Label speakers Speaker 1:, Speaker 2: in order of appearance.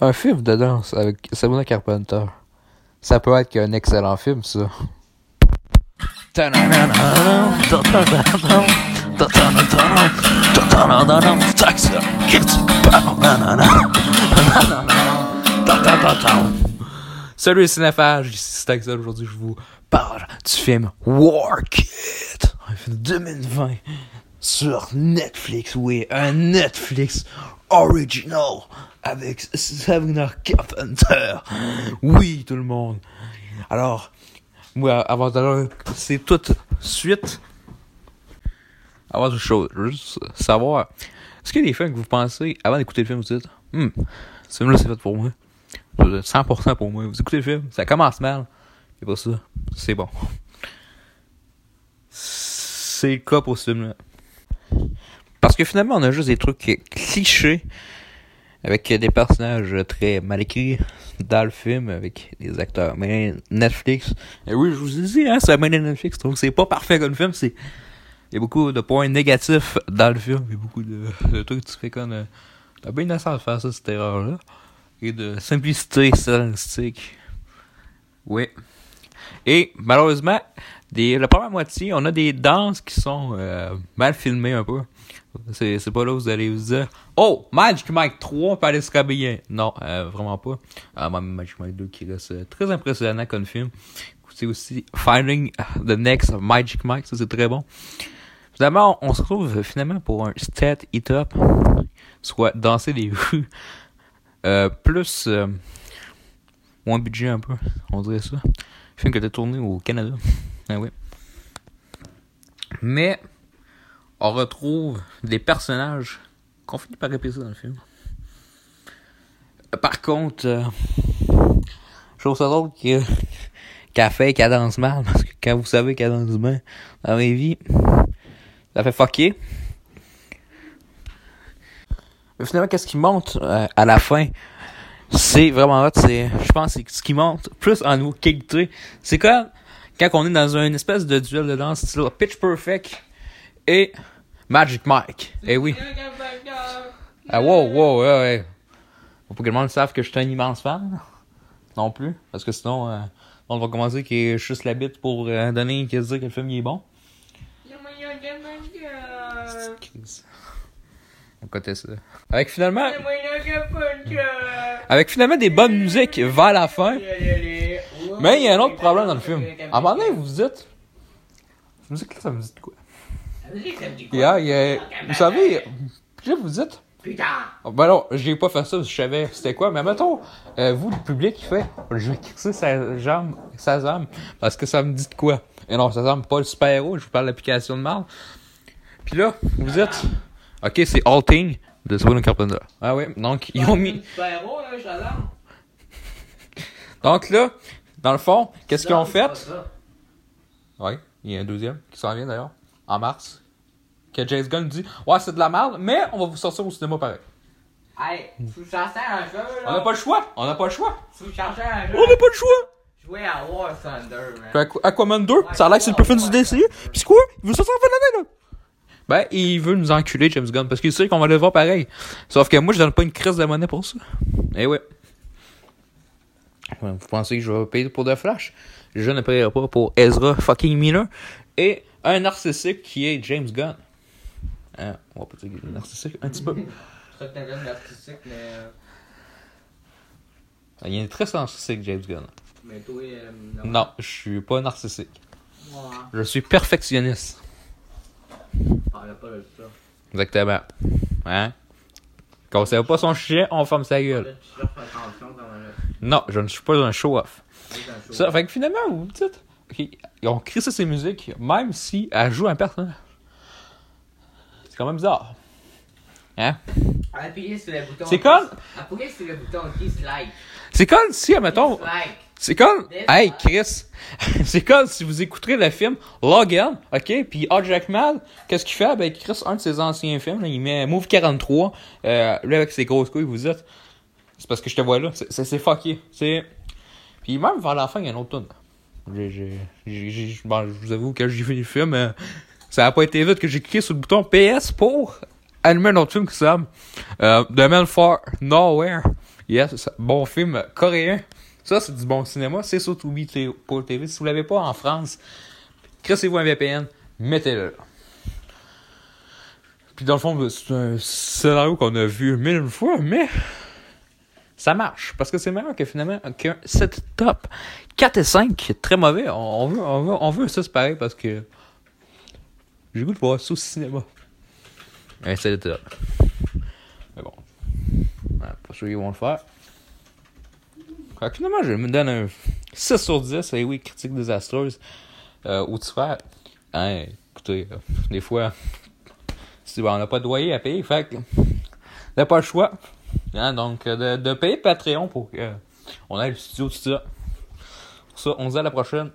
Speaker 1: Un film de danse avec Sabrina Carpenter. Ça peut être qu'un excellent film, ça. Salut les ici Staxel. Aujourd'hui, je vous parle du film War Kid, un film de 2020 sur Netflix. Oui, un Netflix original avec Sabrina Carpenter. Oui, tout le monde. Alors, moi, avant d'aller, c'est toute suite. Avant toute chose, juste savoir, est-ce qu'il y a des films que vous pensez, avant d'écouter le film, vous dites, hmm, ce film-là, c'est fait pour moi. 100% pour moi. Vous écoutez le film, ça commence mal. Et pour ça, c'est bon. C'est le cas pour ce film-là. Parce que finalement, on a juste des trucs clichés avec des personnages très mal écrits dans le film, avec des acteurs. Mais Netflix, et oui, je vous ai dit, hein, la main de Netflix, donc c'est pas parfait comme film, c'est. Il y a beaucoup de points négatifs dans le film, il y a beaucoup de, trucs tu fais comme. Euh, T'as bien innocent de faire ça, cette erreur-là. Et de simplicité stylistique. Oui. Et malheureusement, la première moitié, on a des danses qui sont euh, mal filmées un peu. C'est, pas là où vous allez vous dire Oh, Magic Mike 3 peut aller se. Non, euh, vraiment pas. Ah, même Magic Mike 2 qui reste euh, très impressionnant comme film. C'est aussi Finding the Next Magic Mike, ça c'est très bon. Finalement, on se retrouve finalement pour un stat hit up, soit danser des rues, euh, plus euh, moins budget un peu, on dirait ça. Film que t'as tourné au Canada. Ah oui. Mais on retrouve des personnages qu'on finit par répéter dans le film. Par contre, euh, je trouve ça drôle que qu'elle fait qu'elle danse mal, parce que quand vous savez qu'elle danse bien dans la vie, ça fait fucker. Mais finalement, qu'est-ce qui monte euh, à la fin? C'est vraiment hot, c'est, je pense, c'est ce qui monte plus en nous qualité. C'est comme quand on est dans une espèce de duel de danse style Pitch Perfect et Magic Mike. Eh oui. Ah, wow, wow, ouais, ouais. Faut pas que le monde sache que je suis un immense fan. Non plus. Parce que sinon, euh, on va commencer est juste la bite pour euh, donner, qu'est-ce dire que le film il est bon. Ça. Avec finalement. Avec finalement des bonnes musiques vers la fin. Mais il y a un autre problème dans le film. À un moment donné, vous vous dites. Cette musique-là, ça me dit quoi? Yeah, yeah. Vous savez, là, vous dites.
Speaker 2: Putain!
Speaker 1: Ben non, j'ai pas fait ça, je savais c'était quoi. Mais mettons, euh, vous, le public, qui fait. Je vais crisser sa jambe, sa jambe, parce que ça me dit de quoi? Et non, ça semble pas le super-héros, je vous parle de l'application de mal. Puis là, vous êtes. Ok, c'est All Thing de Sabrina Carpenter. Ah ouais, donc ils ont mis.
Speaker 2: Là, j'adore.
Speaker 1: Donc là, dans le fond, qu'est-ce qu'ils ont fait? Ouais, il y a un deuxième qui s'en vient d'ailleurs, en mars. Que James Gunn dit Ouais, c'est de la merde, mais on va vous sortir au cinéma pareil.
Speaker 2: Hey, tu cherchais un jeu, là.
Speaker 1: On n'a pas le choix, on n'a pas le choix.
Speaker 2: Un jeu.
Speaker 1: On n'a pas le choix.
Speaker 2: Jouer à War Thunder, man.
Speaker 1: Aquaman 2, ça a l'air que c'est le plus fun du DCU. Pis c'est quoi? Il veut sortir en fin d'année là. Ben, il veut nous enculer, James Gunn, parce qu'il sait qu'on va le voir pareil. Sauf que moi, je donne pas une crise de monnaie pour ça. Eh ouais. Vous pensez que je vais payer pour The Flash? Je ne paierai pas pour Ezra fucking Miller et un narcissique qui est James Gunn. Hein, on va pas dire qu'il est narcissique, un petit peu.
Speaker 2: C'est ça que t'as un artistique, mais. euh,
Speaker 1: Il est très narcissique, James Gunn.
Speaker 2: Mais toi, euh,
Speaker 1: Non, je suis pas narcissique.
Speaker 2: Ouais.
Speaker 1: Je suis perfectionniste.
Speaker 2: Parle pas de ça.
Speaker 1: Exactement. Hein? Quand on sait pas son chien, on ferme sa gueule. Non, je ne suis pas un show-off. Ça, fait que finalement, vous me dites, ok, ils ont créé ça, ces musiques, même si elle joue un personnage. C'est quand même bizarre. Hein?
Speaker 2: Appuyez sur le bouton.
Speaker 1: C'est comme-
Speaker 2: Appuyez sur le bouton dislike.
Speaker 1: C'est comme si, admettons,
Speaker 2: Dislike.
Speaker 1: C'est comme, hey. Chris, c'est comme si vous écouterez le film Logan, ok, puis Hugh Jackman, qu'est-ce qu'il fait? Ben, Chris, un de ses anciens films, là, il met Move 43, euh, lui avec ses grosses couilles, vous dites, c'est parce que je te vois là, c'est- fucké, c'est... Puis même vers la fin, il y a une autre tune. Bon, je vous avoue que j'ai fini le film, euh, ça a pas été vite que j'ai cliqué sur le bouton PS pour allumer un autre film qui s'appelle euh, The Man for Nowhere. Yes, bon film coréen. Ça, c'est du bon cinéma. C'est sur Tubi pour TV. Si vous l'avez pas en France, crissez-vous un VPN, mettez-le. Puis dans le fond, c'est un scénario qu'on a vu mille fois, mais ça marche. Parce que c'est meilleur que finalement qu'un 7 top. 4 et 5, très mauvais. On, veut, on, veut, on veut ça, c'est pareil, parce que j'ai goût de voir ça au cinéma. Un 7 top. Mais bon. Pas sûr qu'ils vont le faire. Fait je me donne un 6 sur 10. Et oui, critique désastreuse. Euh, ou tu fais. Hein, écoutez, euh, des fois, on n'a pas de loyer à payer, fait que. n'a pas le choix. Hein, donc, de, de payer Patreon pour qu'on ait le studio, tout ça. Pour ça, on se dit à la prochaine.